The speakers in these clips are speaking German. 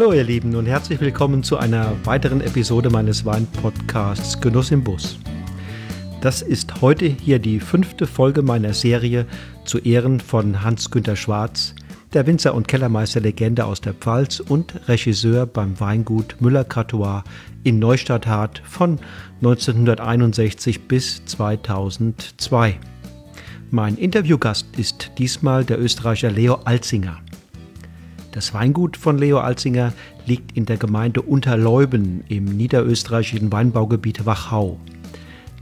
Hallo ihr Lieben und herzlich willkommen zu einer weiteren Episode meines Weinpodcasts Genuss im Bus. Das ist heute hier die fünfte Folge meiner Serie zu Ehren von Hans-Günter Schwarz, der Winzer und Kellermeister-Legende aus der Pfalz und Regisseur beim Weingut Müller-Cartois in Neustadthardt von 1961 bis 2002. Mein Interviewgast ist diesmal der Österreicher Leo Alzinger. Das Weingut von Leo Alzinger liegt in der Gemeinde Unterleuben im niederösterreichischen Weinbaugebiet Wachau.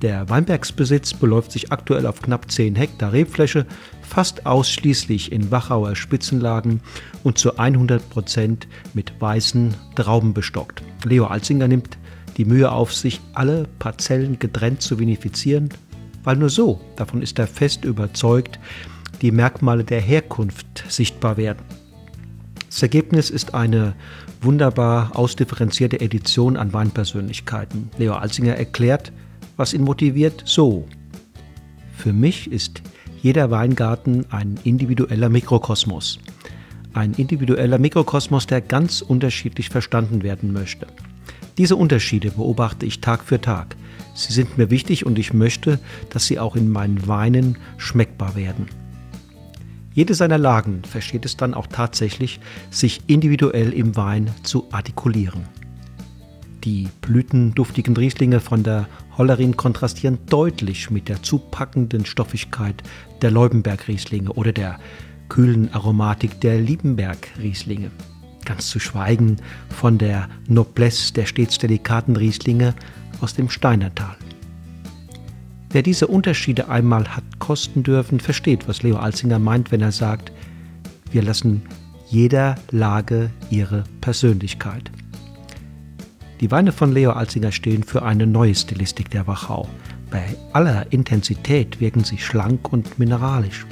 Der Weinbergsbesitz beläuft sich aktuell auf knapp 10 Hektar Rebfläche, fast ausschließlich in Wachauer Spitzenlagen und zu 100 Prozent mit weißen Trauben bestockt. Leo Alzinger nimmt die Mühe auf sich, alle Parzellen getrennt zu vinifizieren, weil nur so, davon ist er fest überzeugt, die Merkmale der Herkunft sichtbar werden. Das Ergebnis ist eine wunderbar ausdifferenzierte Edition an Weinpersönlichkeiten. Leo Alzinger erklärt, was ihn motiviert, so. Für mich ist jeder Weingarten ein individueller Mikrokosmos. Ein individueller Mikrokosmos, der ganz unterschiedlich verstanden werden möchte. Diese Unterschiede beobachte ich Tag für Tag. Sie sind mir wichtig und ich möchte, dass sie auch in meinen Weinen schmeckbar werden. Jede seiner Lagen versteht es dann auch tatsächlich, sich individuell im Wein zu artikulieren. Die blütenduftigen Rieslinge von der Hollerin kontrastieren deutlich mit der zupackenden Stoffigkeit der Leubenberg-Rieslinge oder der kühlen Aromatik der Liebenberg-Rieslinge. Ganz zu schweigen von der Noblesse der stets delikaten Rieslinge aus dem Steinertal. Wer diese Unterschiede einmal hat kosten dürfen, versteht, was Leo Alzinger meint, wenn er sagt, wir lassen jeder Lage ihre Persönlichkeit. Die Weine von Leo Alzinger stehen für eine neue Stilistik der Wachau. Bei aller Intensität wirken sie schlank und mineralisch.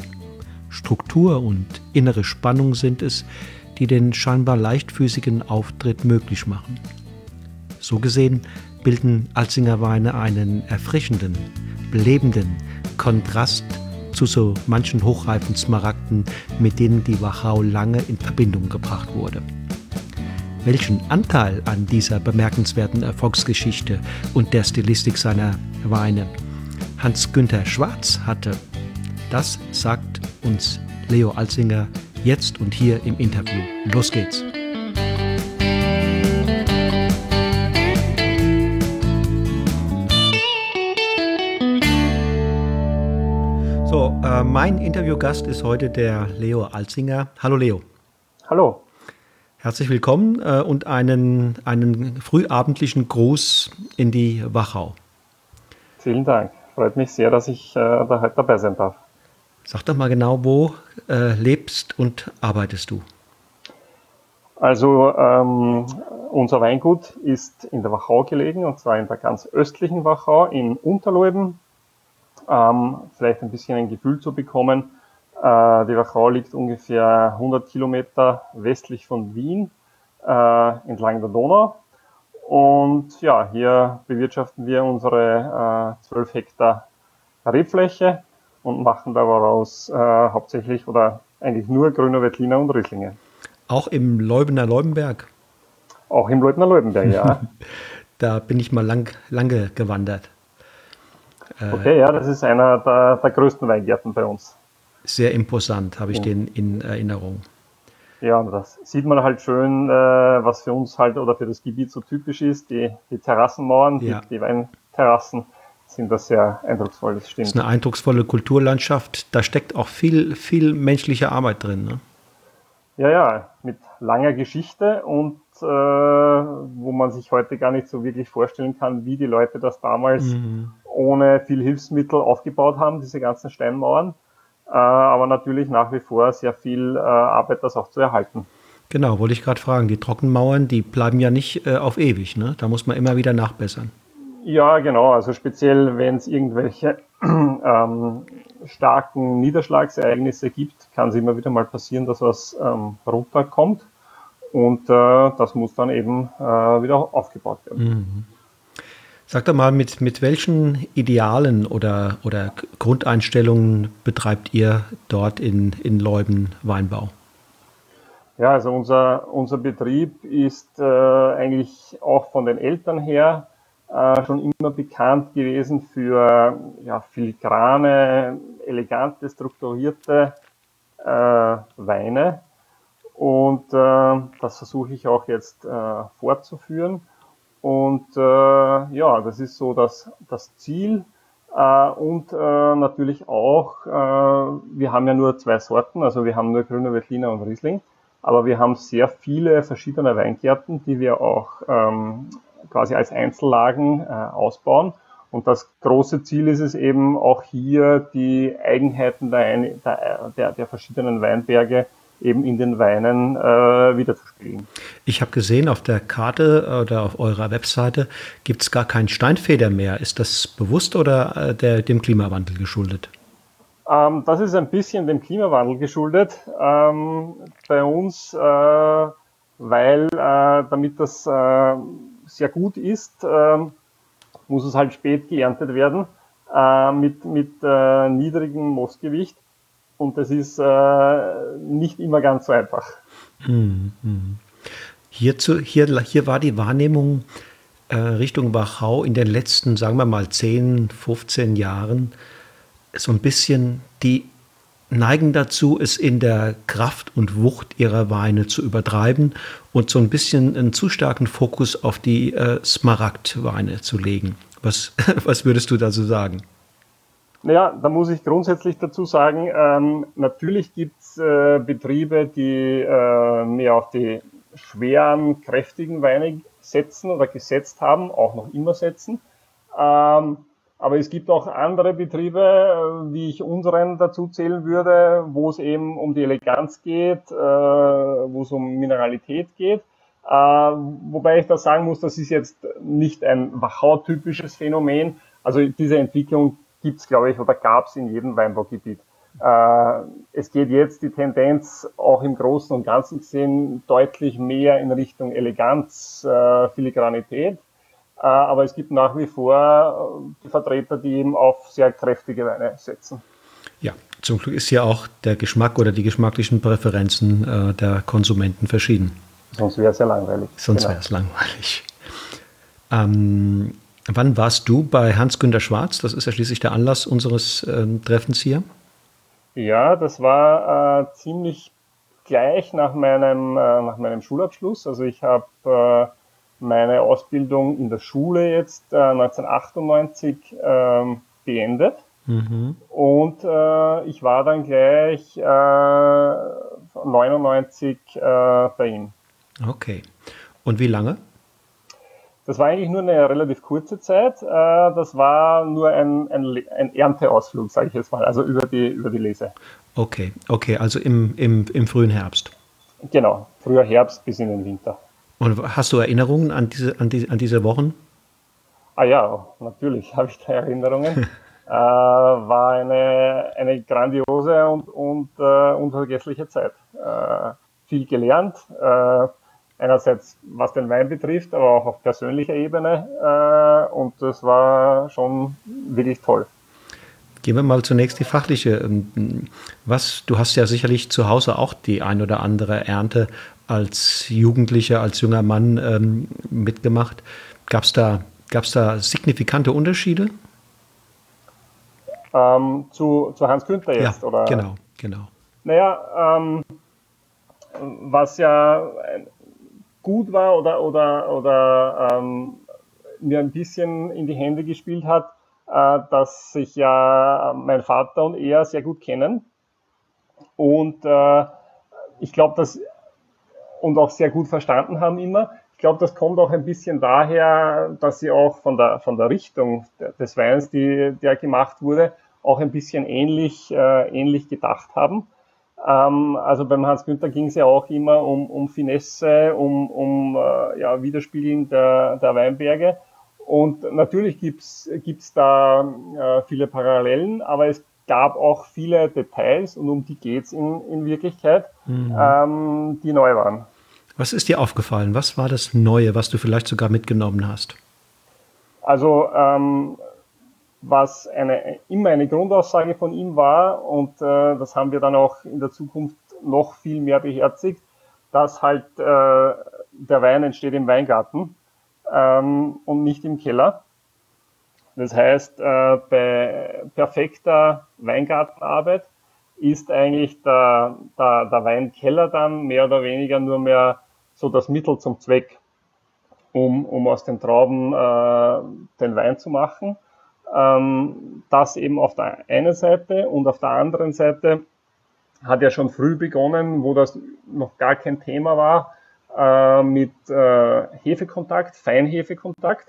Struktur und innere Spannung sind es, die den scheinbar leichtfüßigen Auftritt möglich machen. So gesehen bilden Alzinger Weine einen erfrischenden, belebenden Kontrast zu so manchen hochreifen Smaragden, mit denen die Wachau lange in Verbindung gebracht wurde. Welchen Anteil an dieser bemerkenswerten Erfolgsgeschichte und der Stilistik seiner Weine Hans-Günther Schwarz hatte, das sagt uns Leo Alzinger jetzt und hier im Interview. Los geht's! Äh, mein Interviewgast ist heute der Leo Alzinger. Hallo Leo. Hallo. Herzlich willkommen äh, und einen, einen frühabendlichen Gruß in die Wachau. Vielen Dank. Freut mich sehr, dass ich äh, da heute dabei sein darf. Sag doch mal genau, wo äh, lebst und arbeitest du? Also ähm, unser Weingut ist in der Wachau gelegen und zwar in der ganz östlichen Wachau in Unterleuben ähm, vielleicht ein bisschen ein Gefühl zu bekommen. Äh, die Wachau liegt ungefähr 100 Kilometer westlich von Wien äh, entlang der Donau. Und ja, hier bewirtschaften wir unsere äh, 12 Hektar Rebfläche und machen daraus äh, hauptsächlich oder eigentlich nur Grüner Veltliner und Rieslinge. Auch im Leubener Leubenberg? Auch im Leubener Leubenberg, ja. da bin ich mal lang, lange gewandert. Äh, okay, ja, das ist einer der, der größten Weingärten bei uns. Sehr imposant, habe ich ja. den in Erinnerung. Ja, und das sieht man halt schön, äh, was für uns halt oder für das Gebiet so typisch ist. Die, die Terrassenmauern, ja. die, die Weinterrassen sind das sehr eindrucksvoll, das stimmt. Das ist eine eindrucksvolle Kulturlandschaft. Da steckt auch viel, viel menschliche Arbeit drin. Ne? Ja, ja, mit langer Geschichte und äh, wo man sich heute gar nicht so wirklich vorstellen kann, wie die Leute das damals mhm ohne viel Hilfsmittel aufgebaut haben, diese ganzen Steinmauern. Äh, aber natürlich nach wie vor sehr viel äh, Arbeit, das auch zu erhalten. Genau, wollte ich gerade fragen. Die Trockenmauern, die bleiben ja nicht äh, auf ewig, ne? Da muss man immer wieder nachbessern. Ja, genau. Also speziell, wenn es irgendwelche ähm, starken Niederschlagsereignisse gibt, kann es immer wieder mal passieren, dass was ähm, runterkommt. Und äh, das muss dann eben äh, wieder aufgebaut werden. Mhm. Sag doch mal, mit, mit welchen Idealen oder, oder Grundeinstellungen betreibt ihr dort in, in Leuben Weinbau? Ja, also unser, unser Betrieb ist äh, eigentlich auch von den Eltern her äh, schon immer bekannt gewesen für ja, filigrane, elegante, strukturierte äh, Weine. Und äh, das versuche ich auch jetzt äh, fortzuführen. Und äh, ja, das ist so das, das Ziel. Äh, und äh, natürlich auch, äh, wir haben ja nur zwei Sorten, also wir haben nur Grüner Veltliner und Riesling, aber wir haben sehr viele verschiedene Weingärten, die wir auch ähm, quasi als Einzellagen äh, ausbauen. Und das große Ziel ist es eben auch hier die Eigenheiten der, der, der verschiedenen Weinberge eben in den Weinen äh, wiederzuspiegeln. Ich habe gesehen, auf der Karte äh, oder auf eurer Webseite gibt es gar keinen Steinfeder mehr. Ist das bewusst oder äh, der, dem Klimawandel geschuldet? Ähm, das ist ein bisschen dem Klimawandel geschuldet. Ähm, bei uns, äh, weil äh, damit das äh, sehr gut ist, ähm, muss es halt spät geerntet werden mit, mit niedrigem Moosgewicht und das ist äh, nicht immer ganz so einfach. Hm, hm. Hierzu, hier, hier war die Wahrnehmung äh, Richtung Wachau in den letzten, sagen wir mal, 10, 15 Jahren so ein bisschen, die neigen dazu, es in der Kraft und Wucht ihrer Weine zu übertreiben und so ein bisschen einen zu starken Fokus auf die äh, Smaragdweine zu legen. Was, was würdest du dazu sagen? Naja, da muss ich grundsätzlich dazu sagen, ähm, natürlich gibt's äh, Betriebe, die äh, mehr auf die schweren, kräftigen Weine setzen oder gesetzt haben, auch noch immer setzen. Ähm, aber es gibt auch andere Betriebe, äh, wie ich unseren dazu zählen würde, wo es eben um die Eleganz geht, äh, wo es um Mineralität geht. Äh, wobei ich da sagen muss, das ist jetzt nicht ein Wachau-typisches Phänomen. Also diese Entwicklung gibt es, glaube ich, oder gab es in jedem Weinbaugebiet. Äh, es geht jetzt die Tendenz auch im Großen und Ganzen gesehen deutlich mehr in Richtung Eleganz, äh, Filigranität. Äh, aber es gibt nach wie vor äh, die Vertreter, die eben auf sehr kräftige Weine setzen. Ja, zum Glück ist ja auch der Geschmack oder die geschmacklichen Präferenzen äh, der Konsumenten verschieden. Sonst wäre es ja langweilig. Sonst genau. wäre es langweilig. Ähm, Wann warst du bei Hans-Günter Schwarz? Das ist ja schließlich der Anlass unseres äh, Treffens hier. Ja, das war äh, ziemlich gleich nach meinem, äh, nach meinem Schulabschluss. Also ich habe äh, meine Ausbildung in der Schule jetzt 1998 äh, ähm, beendet. Mhm. Und äh, ich war dann gleich 99 bei ihm. Okay. Und wie lange? Das war eigentlich nur eine relativ kurze Zeit. Äh, das war nur ein, ein, ein Ernteausflug, sage ich jetzt mal, also über die, über die Lese. Okay, okay, also im, im, im frühen Herbst. Genau, früher Herbst bis in den Winter. Und hast du Erinnerungen an diese, an die, an diese Wochen? Ah ja, natürlich habe ich da Erinnerungen. äh, war eine, eine grandiose und, und äh, unvergessliche Zeit. Äh, viel gelernt, äh, einerseits was den Wein betrifft, aber auch auf persönlicher Ebene. Äh, und das war schon wirklich toll. Gehen wir mal zunächst die fachliche. Ähm, was, du hast ja sicherlich zu Hause auch die ein oder andere Ernte als Jugendlicher, als junger Mann ähm, mitgemacht. Gab es da, gab's da signifikante Unterschiede? Ähm, zu, zu Hans Günther jetzt, ja, oder? Genau, genau. Naja, ähm, was ja gut war oder, oder, oder ähm, mir ein bisschen in die Hände gespielt hat, äh, dass sich ja mein Vater und er sehr gut kennen. Und äh, ich glaube, dass und auch sehr gut verstanden haben immer. Ich glaube, das kommt auch ein bisschen daher, dass sie auch von der, von der Richtung des Weins, die, der gemacht wurde, auch ein bisschen ähnlich, äh, ähnlich gedacht haben. Ähm, also beim Hans Günther ging es ja auch immer um, um Finesse, um, um äh, ja, Widerspiegeln der, der Weinberge. Und natürlich gibt's gibt's da äh, viele Parallelen, aber es gab auch viele Details und um die geht's in, in Wirklichkeit, mhm. ähm, die neu waren. Was ist dir aufgefallen? Was war das Neue, was du vielleicht sogar mitgenommen hast? Also ähm, was eine, immer eine Grundaussage von ihm war, und äh, das haben wir dann auch in der Zukunft noch viel mehr beherzigt, dass halt äh, der Wein entsteht im Weingarten ähm, und nicht im Keller. Das heißt, äh, bei perfekter Weingartenarbeit ist eigentlich der, der, der Weinkeller dann mehr oder weniger nur mehr so das Mittel zum Zweck, um, um aus den Trauben äh, den Wein zu machen. Ähm, das eben auf der einen Seite und auf der anderen Seite hat ja schon früh begonnen, wo das noch gar kein Thema war, äh, mit äh, Hefekontakt, Feinhefekontakt,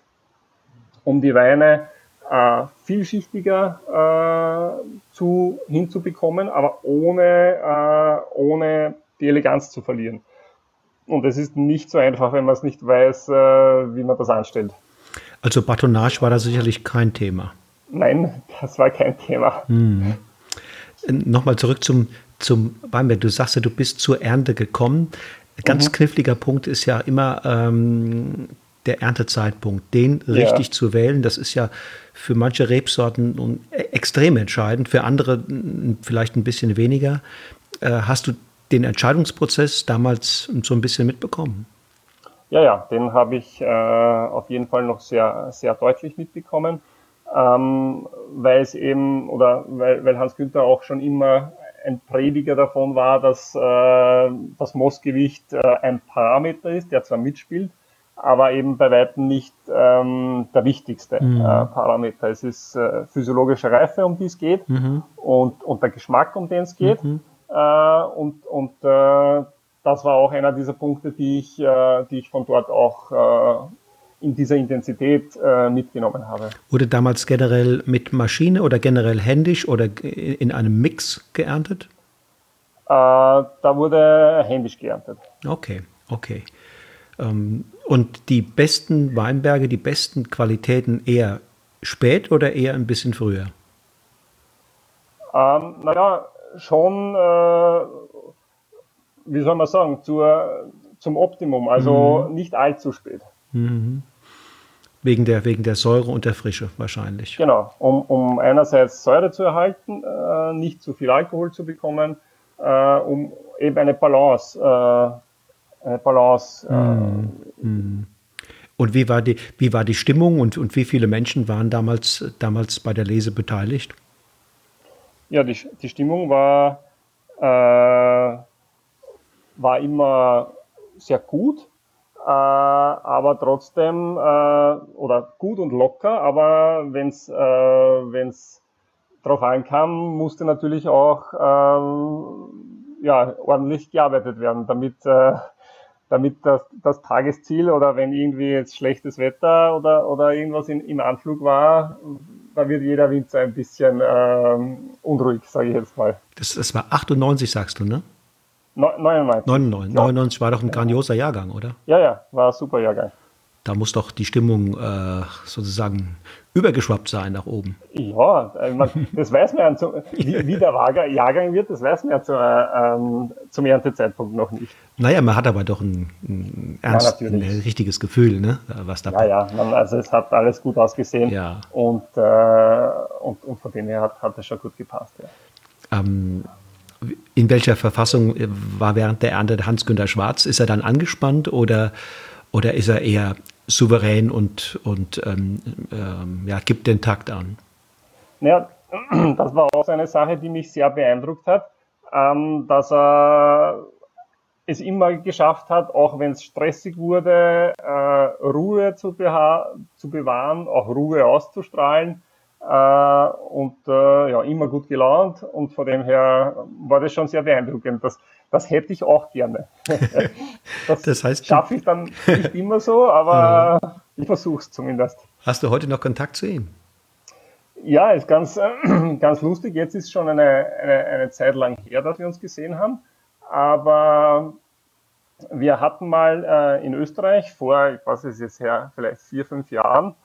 um die Weine äh, vielschichtiger äh, zu, hinzubekommen, aber ohne, äh, ohne die Eleganz zu verlieren. Und es ist nicht so einfach, wenn man es nicht weiß, äh, wie man das anstellt. Also Batonage war da sicherlich kein Thema. Nein, das war kein Thema. Mhm. Nochmal zurück zum, zum Weinberg. Du sagst ja, du bist zur Ernte gekommen. Ganz mhm. kniffliger Punkt ist ja immer ähm, der Erntezeitpunkt. Den richtig ja. zu wählen, das ist ja für manche Rebsorten extrem entscheidend, für andere vielleicht ein bisschen weniger. Äh, hast du den Entscheidungsprozess damals so ein bisschen mitbekommen? Ja, ja, den habe ich äh, auf jeden Fall noch sehr, sehr deutlich mitbekommen, ähm, weil es eben, oder weil, weil Hans Günther auch schon immer ein Prediger davon war, dass äh, das Mossgewicht äh, ein Parameter ist, der zwar mitspielt, aber eben bei weitem nicht ähm, der wichtigste mhm. äh, Parameter. Es ist äh, physiologische Reife, um die es geht, mhm. und, und der Geschmack, um den es geht. Mhm. Äh, und und äh, das war auch einer dieser Punkte, die ich, äh, die ich von dort auch äh, in dieser Intensität äh, mitgenommen habe. Wurde damals generell mit Maschine oder generell händisch oder in einem Mix geerntet? Äh, da wurde händisch geerntet. Okay, okay. Ähm, und die besten Weinberge, die besten Qualitäten eher spät oder eher ein bisschen früher? Ähm, naja, schon äh, wie soll man sagen, zur, zum Optimum, also mhm. nicht allzu spät. Mhm. Wegen der, wegen der Säure und der Frische wahrscheinlich. Genau, um, um einerseits Säure zu erhalten, äh, nicht zu viel Alkohol zu bekommen, äh, um eben eine Balance, äh, eine Balance. Äh, mhm. mhm. Und wie war die, wie war die Stimmung und, und wie viele Menschen waren damals, damals bei der Lese beteiligt? Ja, die, die Stimmung war äh, war immer sehr gut, äh, aber trotzdem, äh, oder gut und locker, aber wenn es äh, wenn's drauf ankam, musste natürlich auch äh, ja, ordentlich gearbeitet werden, damit, äh, damit das, das Tagesziel oder wenn irgendwie jetzt schlechtes Wetter oder, oder irgendwas in, im Anflug war, da wird jeder Winzer ein bisschen äh, unruhig, sage ich jetzt mal. Das, das war 98, sagst du, ne? 99. 99. Ja. 99 war doch ein grandioser Jahrgang, oder? Ja, ja, war ein super Jahrgang. Da muss doch die Stimmung äh, sozusagen übergeschwappt sein nach oben. Ja, das weiß man ja, wie, wie der Jahrgang wird, das weiß man ja zu, äh, ähm, zum Erntezeitpunkt noch nicht. Naja, man hat aber doch ein, ein ernst, ja, ein richtiges Gefühl, ne, was da Ja, ja, man, also es hat alles gut ausgesehen ja. und, äh, und, und von dem her hat, hat es schon gut gepasst. Ja. Ähm, in welcher Verfassung war während der Ernte Hans-Günter Schwarz? Ist er dann angespannt oder, oder ist er eher souverän und, und ähm, ähm, ja, gibt den Takt an? Naja, das war auch eine Sache, die mich sehr beeindruckt hat, ähm, dass er es immer geschafft hat, auch wenn es stressig wurde, äh, Ruhe zu, zu bewahren, auch Ruhe auszustrahlen äh, und äh, ja, immer gut gelaunt und von dem her war das schon sehr beeindruckend. Das, das hätte ich auch gerne. das, das heißt, schaffe ich dann nicht immer so, aber ja. ich versuche es zumindest. Hast du heute noch Kontakt zu ihm? Ja, ist ganz, ganz lustig. Jetzt ist schon eine, eine, eine Zeit lang her, dass wir uns gesehen haben. Aber wir hatten mal äh, in Österreich vor, ich weiß es jetzt her, vielleicht vier, fünf Jahren,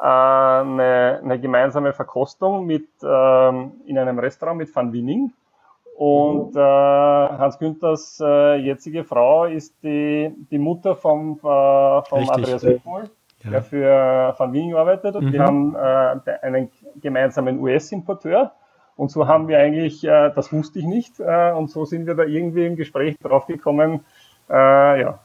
eine, eine gemeinsame Verkostung mit, ähm, in einem Restaurant mit Van Winning. Und äh, Hans Günthers äh, jetzige Frau ist die, die Mutter vom, äh, vom Andreas Wittmold, ja. der für Van Winning arbeitet. Und mhm. wir haben äh, einen gemeinsamen US-Importeur. Und so haben wir eigentlich, äh, das wusste ich nicht, äh, und so sind wir da irgendwie im Gespräch drauf gekommen, äh, ja,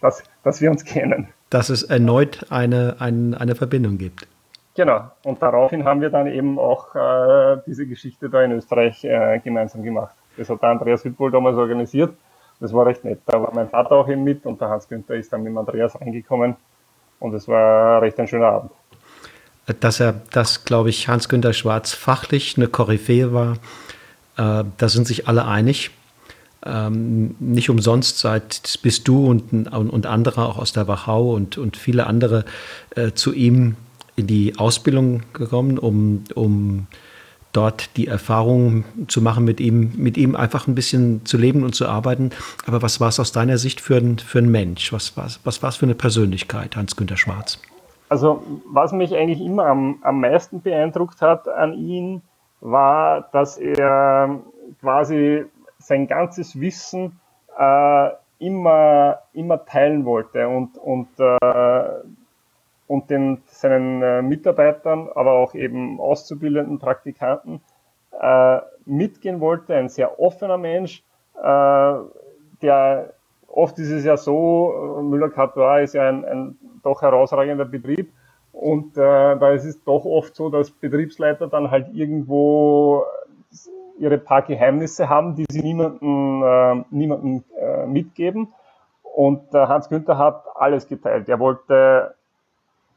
dass, dass wir uns kennen. Dass es erneut eine, eine, eine Verbindung gibt. Genau, und daraufhin haben wir dann eben auch äh, diese Geschichte da in Österreich äh, gemeinsam gemacht. Das hat der Andreas Wittwohl damals organisiert. Das war recht nett. Da war mein Vater auch eben mit und der Hans Günther ist dann mit Andreas reingekommen und es war recht ein schöner Abend. Dass er, dass, glaube ich, Hans-Günter Schwarz fachlich eine Koryphäe war, äh, da sind sich alle einig. Ähm, nicht umsonst seit bist du und, und andere auch aus der Wachau und, und viele andere äh, zu ihm in die Ausbildung gekommen, um, um dort die Erfahrung zu machen, mit ihm, mit ihm einfach ein bisschen zu leben und zu arbeiten. Aber was war es aus deiner Sicht für ein, für ein Mensch? Was war es für eine Persönlichkeit, Hans-Günter Schwarz? Also, was mich eigentlich immer am, am meisten beeindruckt hat an ihm, war, dass er quasi sein ganzes Wissen äh, immer, immer teilen wollte und, und, äh, und den, seinen äh, Mitarbeitern, aber auch eben auszubildenden Praktikanten äh, mitgehen wollte. Ein sehr offener Mensch, äh, der oft ist es ja so, Müller-Catois ist ja ein, ein doch herausragender Betrieb, und äh, da ist es doch oft so, dass Betriebsleiter dann halt irgendwo ihre paar Geheimnisse haben, die sie niemandem, äh, niemandem äh, mitgeben. Und äh, Hans Günther hat alles geteilt. Er wollte,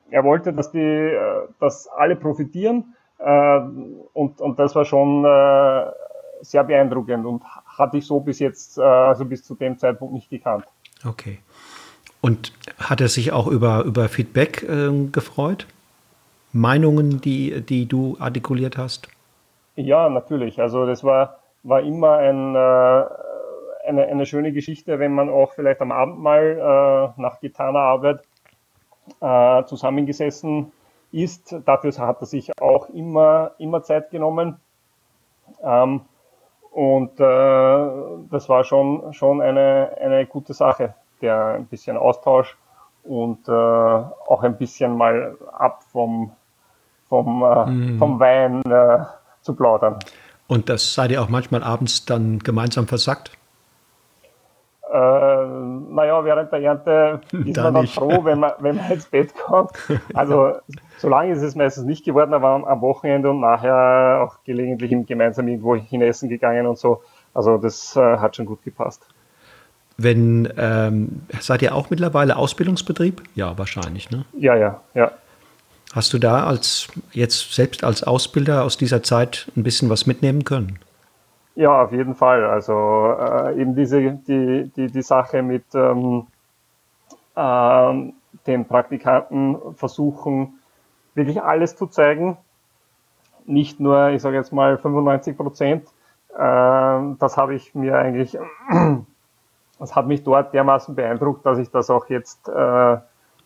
er wollte, dass die, äh, dass alle profitieren. Äh, und, und das war schon sehr beeindruckend und hatte ich so bis jetzt, also bis zu dem Zeitpunkt nicht gekannt. Okay. Und hat er sich auch über, über Feedback äh, gefreut? Meinungen, die, die du artikuliert hast? Ja, natürlich. Also das war, war immer ein, äh, eine, eine schöne Geschichte, wenn man auch vielleicht am Abend mal äh, nach getaner Arbeit äh, zusammengesessen ist. Dafür hat er sich auch immer, immer Zeit genommen. Ähm, und äh, das war schon, schon eine, eine gute Sache, der ein bisschen Austausch und äh, auch ein bisschen mal ab vom, vom, äh, mm. vom Wein äh, zu plaudern. Und das seid ihr auch manchmal abends dann gemeinsam versackt? Äh, naja, während der Ernte ist da man dann nicht. froh, wenn man, wenn man ins Bett kommt. Also so lange ist es meistens nicht geworden, aber am Wochenende und nachher auch gelegentlich gemeinsam irgendwo hinessen gegangen und so. Also das äh, hat schon gut gepasst. Wenn ähm, seid ihr auch mittlerweile Ausbildungsbetrieb? Ja, wahrscheinlich, ne? Ja, ja, ja. Hast du da als jetzt selbst als Ausbilder aus dieser Zeit ein bisschen was mitnehmen können? Ja, auf jeden Fall. Also äh, eben diese die, die, die Sache mit ähm, äh, den Praktikanten versuchen, wirklich alles zu zeigen. Nicht nur, ich sage jetzt mal 95 Prozent. Äh, das habe ich mir eigentlich, das hat mich dort dermaßen beeindruckt, dass ich das auch jetzt äh,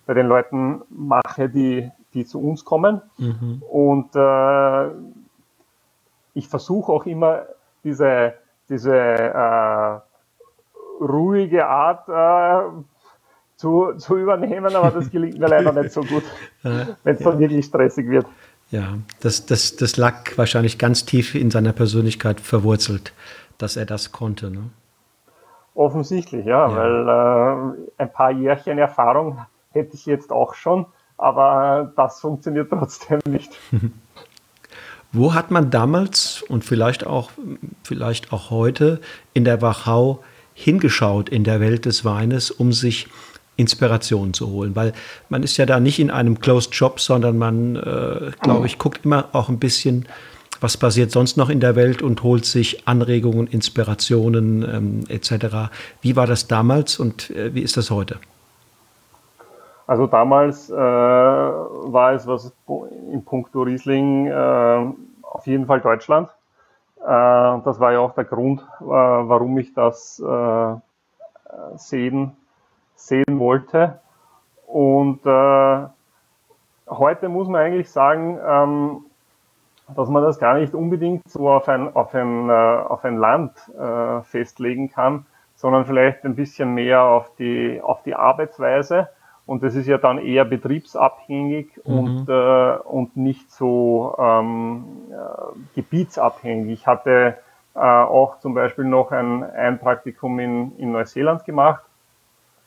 bei den Leuten mache, die die zu uns kommen. Mhm. Und äh, ich versuche auch immer diese, diese äh, ruhige Art äh, zu, zu übernehmen, aber das gelingt mir leider nicht so gut, wenn es dann wirklich stressig wird. Ja, das, das, das lag wahrscheinlich ganz tief in seiner Persönlichkeit verwurzelt, dass er das konnte. Ne? Offensichtlich, ja, ja. weil äh, ein paar Jährchen Erfahrung hätte ich jetzt auch schon aber das funktioniert trotzdem nicht. Wo hat man damals und vielleicht auch, vielleicht auch heute in der Wachau hingeschaut in der Welt des Weines, um sich Inspiration zu holen? Weil man ist ja da nicht in einem Closed Shop, sondern man, äh, glaube ich, guckt immer auch ein bisschen, was passiert sonst noch in der Welt und holt sich Anregungen, Inspirationen ähm, etc. Wie war das damals und äh, wie ist das heute? Also damals äh, war es was in puncto Riesling äh, auf jeden Fall Deutschland. Äh, das war ja auch der Grund, äh, warum ich das äh, sehen, sehen wollte. Und äh, heute muss man eigentlich sagen, ähm, dass man das gar nicht unbedingt so auf ein, auf ein, äh, auf ein Land äh, festlegen kann, sondern vielleicht ein bisschen mehr auf die, auf die Arbeitsweise und das ist ja dann eher betriebsabhängig mhm. und, äh, und nicht so ähm, äh, gebietsabhängig. Ich hatte äh, auch zum Beispiel noch ein, ein Praktikum in, in Neuseeland gemacht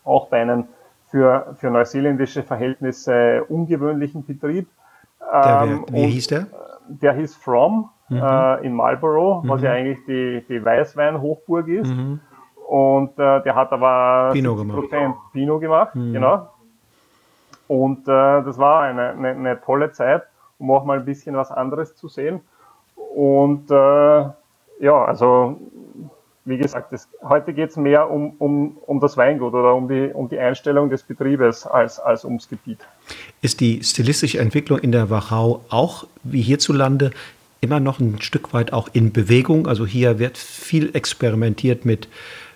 auch bei einem für, für neuseeländische Verhältnisse ungewöhnlichen Betrieb. Der, ähm, wie hieß der? Der hieß From mhm. äh, in Marlborough, mhm. was ja eigentlich die, die Weißwein-Hochburg ist. Mhm. Und äh, der hat aber Pinot gemacht. Pinot gemacht, mhm. genau. Und äh, das war eine, eine, eine, tolle Zeit, um auch mal ein bisschen was anderes zu sehen. Und äh, ja, also wie gesagt, das, heute geht es mehr um, um, um das Weingut oder um die, um die Einstellung des Betriebes als, als ums Gebiet. Ist die stilistische Entwicklung in der Wachau auch wie hierzulande immer noch ein Stück weit auch in Bewegung? Also hier wird viel experimentiert mit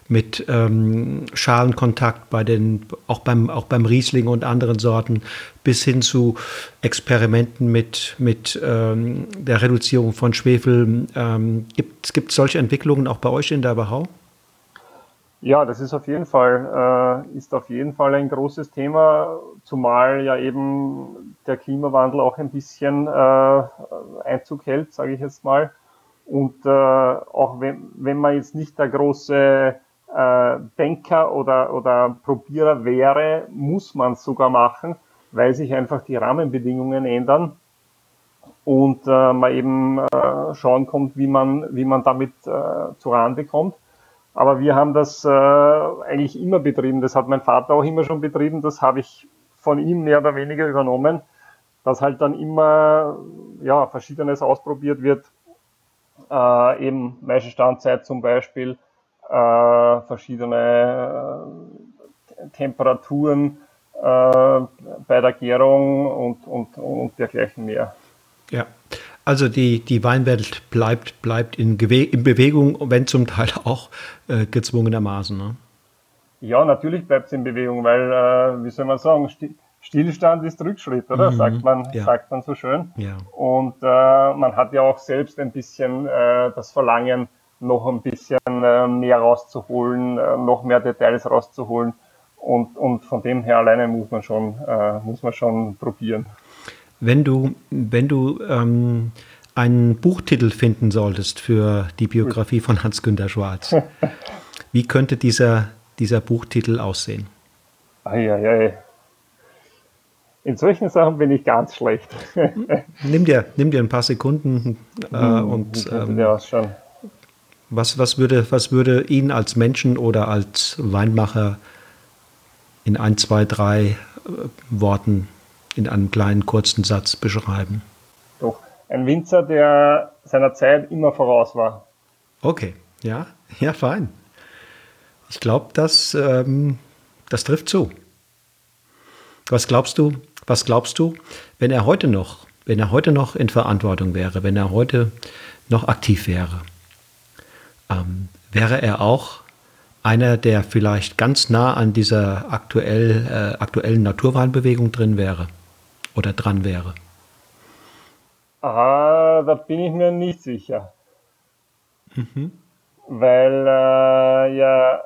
mit ähm, Schalenkontakt bei den, auch beim, auch beim Riesling und anderen Sorten, bis hin zu Experimenten mit, mit ähm, der Reduzierung von Schwefel. Ähm, gibt es solche Entwicklungen auch bei euch in der Wachau? Ja, das ist auf jeden Fall, äh, ist auf jeden Fall ein großes Thema, zumal ja eben der Klimawandel auch ein bisschen äh, Einzug hält, sage ich jetzt mal. Und äh, auch wenn, wenn man jetzt nicht der große äh, Denker oder, oder Probierer wäre, muss man es sogar machen, weil sich einfach die Rahmenbedingungen ändern und äh, man eben äh, schauen kommt, wie man, wie man damit äh, zu Rande kommt. Aber wir haben das äh, eigentlich immer betrieben. Das hat mein Vater auch immer schon betrieben. Das habe ich von ihm mehr oder weniger übernommen, dass halt dann immer ja, Verschiedenes ausprobiert wird. Äh, eben Maischestandzeit zum Beispiel, äh, verschiedene äh, Temperaturen äh, bei der Gärung und, und, und dergleichen mehr. Ja, also die, die Weinwelt bleibt, bleibt in, in Bewegung, wenn zum Teil auch äh, gezwungenermaßen. Ne? Ja, natürlich bleibt es in Bewegung, weil, äh, wie soll man sagen, Stillstand ist Rückschritt, oder? Mhm, sagt, man, ja. sagt man so schön. Ja. Und äh, man hat ja auch selbst ein bisschen das Verlangen, noch ein bisschen äh, mehr rauszuholen, äh, noch mehr Details rauszuholen. Und, und von dem her alleine muss man schon, äh, muss man schon probieren. Wenn du, wenn du ähm, einen Buchtitel finden solltest für die Biografie von Hans-Günter Schwarz, wie könnte dieser, dieser Buchtitel aussehen? Eieiei. In solchen Sachen bin ich ganz schlecht. nimm, dir, nimm dir ein paar Sekunden äh, hm, und ähm, ja, schon. Was, was, würde, was würde ihn als Menschen oder als Weinmacher in ein, zwei, drei äh, Worten in einem kleinen kurzen Satz beschreiben? Doch, ein Winzer, der seiner Zeit immer voraus war. Okay, ja, ja, fein. Ich glaube, das, ähm, das trifft zu. Was glaubst du, was glaubst du, wenn er heute noch, wenn er heute noch in Verantwortung wäre, wenn er heute noch aktiv wäre? Ähm, wäre er auch einer, der vielleicht ganz nah an dieser aktuell, äh, aktuellen Naturwahlbewegung drin wäre oder dran wäre? Ah, da bin ich mir nicht sicher. Mhm. Weil äh, ja,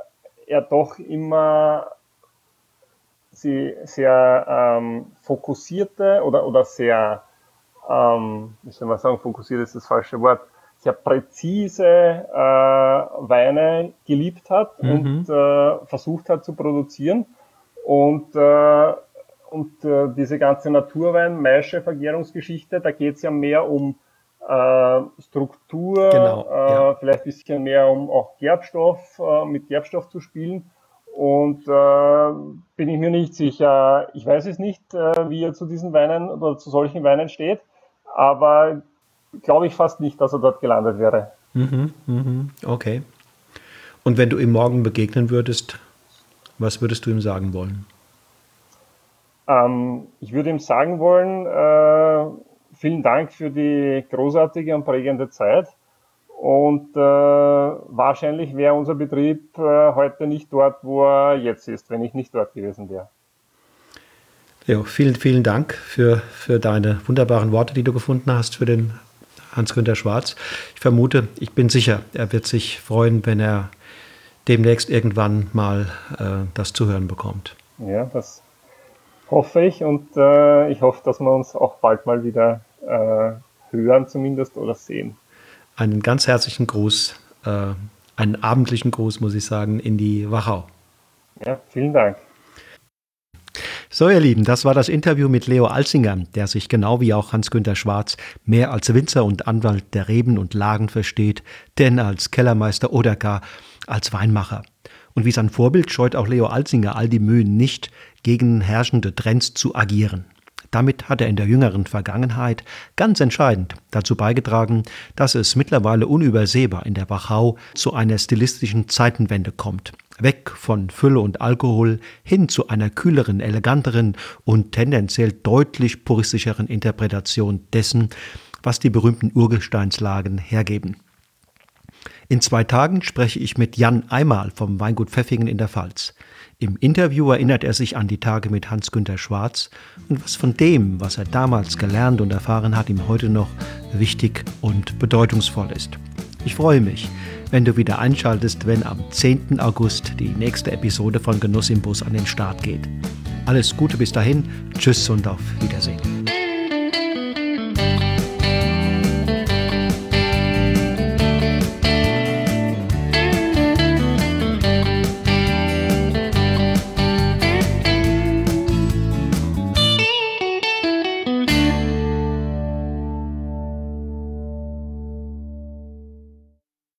er doch immer sie sehr ähm, fokussierte oder, oder sehr, ähm, wie soll man sagen, fokussiert ist das falsche Wort, sehr präzise äh, Weine geliebt hat mhm. und äh, versucht hat zu produzieren. Und, äh, und äh, diese ganze Naturwein-Maische-Vergärungsgeschichte, da geht es ja mehr um äh, Struktur, genau, äh, ja. vielleicht ein bisschen mehr um auch Gerbstoff, äh, mit Gerbstoff zu spielen. Und äh, bin ich mir nicht sicher. Ich weiß es nicht, äh, wie er zu diesen Weinen oder zu solchen Weinen steht, aber glaube ich fast nicht, dass er dort gelandet wäre. Mhm, mhm, okay. Und wenn du ihm morgen begegnen würdest, was würdest du ihm sagen wollen? Ähm, ich würde ihm sagen wollen, äh, vielen Dank für die großartige und prägende Zeit. Und äh, wahrscheinlich wäre unser Betrieb äh, heute nicht dort, wo er jetzt ist, wenn ich nicht dort gewesen wäre. Ja, vielen, vielen Dank für, für deine wunderbaren Worte, die du gefunden hast für den Hans-Günter Schwarz. Ich vermute, ich bin sicher, er wird sich freuen, wenn er demnächst irgendwann mal äh, das zu hören bekommt. Ja, das hoffe ich und äh, ich hoffe, dass wir uns auch bald mal wieder äh, hören zumindest oder sehen. Einen ganz herzlichen Gruß, äh, einen abendlichen Gruß, muss ich sagen, in die Wachau. Ja, vielen Dank. So, ihr Lieben, das war das Interview mit Leo Alzinger, der sich genau wie auch Hans-Günter Schwarz mehr als Winzer und Anwalt der Reben und Lagen versteht, denn als Kellermeister oder gar als Weinmacher. Und wie sein Vorbild scheut auch Leo Alzinger all die Mühen nicht, gegen herrschende Trends zu agieren. Damit hat er in der jüngeren Vergangenheit ganz entscheidend dazu beigetragen, dass es mittlerweile unübersehbar in der Wachau zu einer stilistischen Zeitenwende kommt. Weg von Fülle und Alkohol hin zu einer kühleren, eleganteren und tendenziell deutlich puristischeren Interpretation dessen, was die berühmten Urgesteinslagen hergeben. In zwei Tagen spreche ich mit Jan Eimal vom Weingut Pfeffingen in der Pfalz. Im Interview erinnert er sich an die Tage mit Hans-Günter Schwarz und was von dem, was er damals gelernt und erfahren hat, ihm heute noch wichtig und bedeutungsvoll ist. Ich freue mich, wenn du wieder einschaltest, wenn am 10. August die nächste Episode von Genuss im Bus an den Start geht. Alles Gute bis dahin, tschüss und auf Wiedersehen.